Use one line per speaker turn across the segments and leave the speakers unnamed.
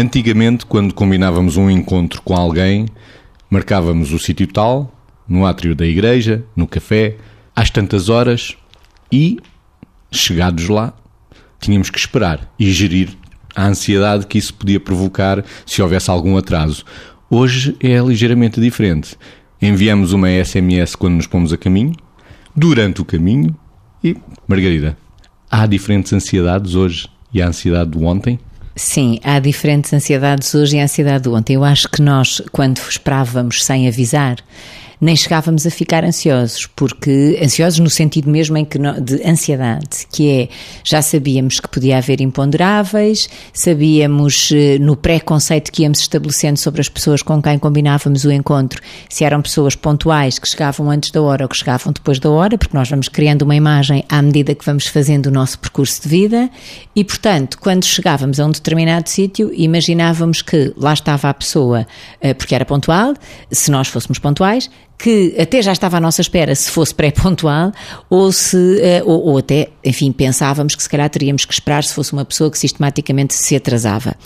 Antigamente, quando combinávamos um encontro com alguém, marcávamos o sítio tal, no átrio da igreja, no café, às tantas horas e, chegados lá, tínhamos que esperar e gerir a ansiedade que isso podia provocar se houvesse algum atraso. Hoje é ligeiramente diferente. Enviamos uma SMS quando nos pomos a caminho, durante o caminho e, Margarida, há diferentes ansiedades hoje e a ansiedade do ontem?
Sim, há diferentes ansiedades hoje e a ansiedade do ontem. Eu acho que nós, quando esperávamos sem avisar, nem chegávamos a ficar ansiosos, porque ansiosos no sentido mesmo em que de ansiedade, que é já sabíamos que podia haver imponderáveis, sabíamos eh, no pré-conceito que íamos estabelecendo sobre as pessoas com quem combinávamos o encontro, se eram pessoas pontuais que chegavam antes da hora ou que chegavam depois da hora, porque nós vamos criando uma imagem à medida que vamos fazendo o nosso percurso de vida. E, portanto, quando chegávamos a um determinado sítio, imaginávamos que lá estava a pessoa eh, porque era pontual, se nós fôssemos pontuais, que até já estava à nossa espera se fosse pré-pontual ou se eh, ou, ou, até, enfim, pensávamos que se calhar teríamos que esperar se fosse uma pessoa que sistematicamente se atrasava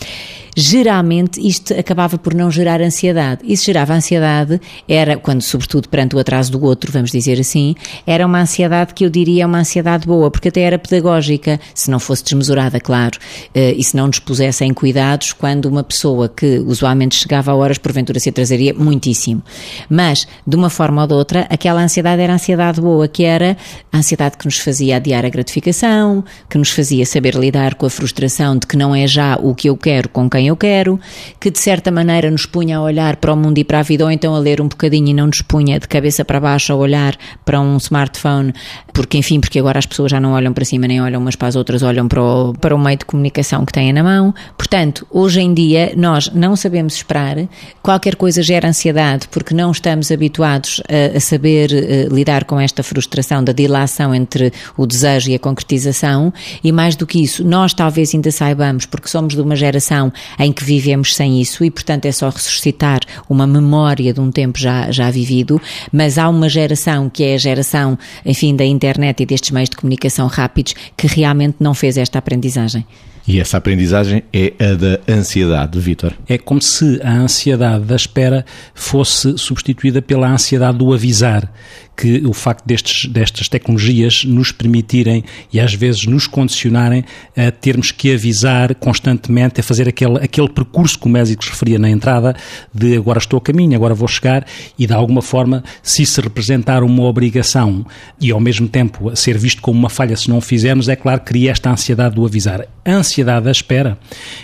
geralmente isto acabava por não gerar ansiedade. E se gerava ansiedade, era, quando sobretudo perante o atraso do outro, vamos dizer assim, era uma ansiedade que eu diria uma ansiedade boa, porque até era pedagógica, se não fosse desmesurada, claro, eh, e se não nos pusessem cuidados quando uma pessoa que usualmente chegava a horas, porventura se atrasaria muitíssimo. Mas, de uma forma ou de outra, aquela ansiedade era ansiedade boa, que era a ansiedade que nos fazia adiar a gratificação, que nos fazia saber lidar com a frustração de que não é já o que eu quero com quem eu quero, que de certa maneira nos punha a olhar para o mundo e para a vida, ou então a ler um bocadinho e não nos punha de cabeça para baixo a olhar para um smartphone, porque enfim, porque agora as pessoas já não olham para cima nem olham umas para as outras, olham para o, para o meio de comunicação que têm na mão. Portanto, hoje em dia nós não sabemos esperar, qualquer coisa gera ansiedade porque não estamos habituados a, a saber uh, lidar com esta frustração da dilação entre o desejo e a concretização, e mais do que isso, nós talvez ainda saibamos, porque somos de uma geração em que vivemos sem isso e, portanto, é só ressuscitar uma memória de um tempo já, já vivido, mas há uma geração que é a geração, enfim, da internet e destes meios de comunicação rápidos que realmente não fez esta aprendizagem.
E essa aprendizagem é a da ansiedade, Vítor.
É como se a ansiedade da espera fosse substituída pela ansiedade do avisar, que o facto destes, destas tecnologias nos permitirem e às vezes nos condicionarem a termos que avisar constantemente, a fazer aquele, aquele percurso que o médico referia na entrada, de agora estou a caminho, agora vou chegar, e de alguma forma, se se representar uma obrigação e ao mesmo tempo ser visto como uma falha se não o fizermos, é claro que cria esta ansiedade do avisar. A ansiedade da espera.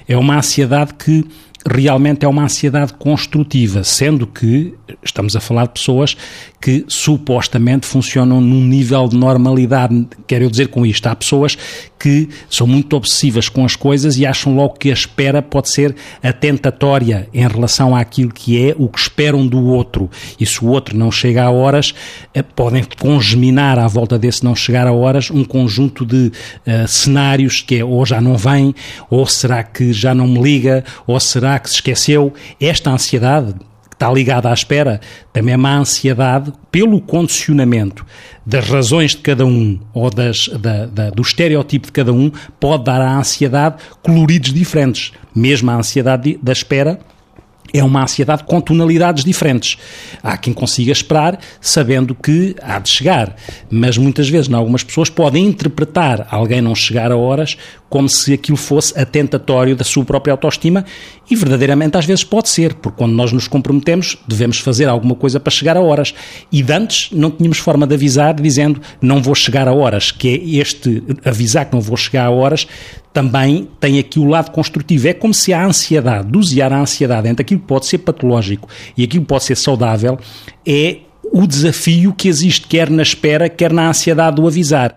É uma ansiedade que realmente é uma ansiedade construtiva, sendo que estamos a falar de pessoas que supostamente funcionam num nível de normalidade. Quero dizer com isto, há pessoas que são muito obsessivas com as coisas e acham logo que a espera pode ser atentatória em relação àquilo que é o que esperam do outro. E se o outro não chega a horas, eh, podem congeminar à volta desse não chegar a horas um conjunto de uh, cenários que é ou já não vem, ou será que já não me liga, ou será que se esqueceu. Esta ansiedade está ligada à espera, também é uma ansiedade pelo condicionamento das razões de cada um ou das, da, da, do estereotipo de cada um, pode dar à ansiedade coloridos diferentes. Mesmo a ansiedade da espera é uma ansiedade com tonalidades diferentes. Há quem consiga esperar sabendo que há de chegar, mas muitas vezes, algumas pessoas, podem interpretar alguém não chegar a horas como se aquilo fosse atentatório da sua própria autoestima e verdadeiramente às vezes pode ser, porque quando nós nos comprometemos devemos fazer alguma coisa para chegar a horas e de antes não tínhamos forma de avisar dizendo não vou chegar a horas, que é este avisar que não vou chegar a horas também tem aqui o lado construtivo. É como se a ansiedade, dosear a ansiedade entre aquilo que pode ser patológico e aquilo pode ser saudável, é o desafio que existe quer na espera, quer na ansiedade do avisar.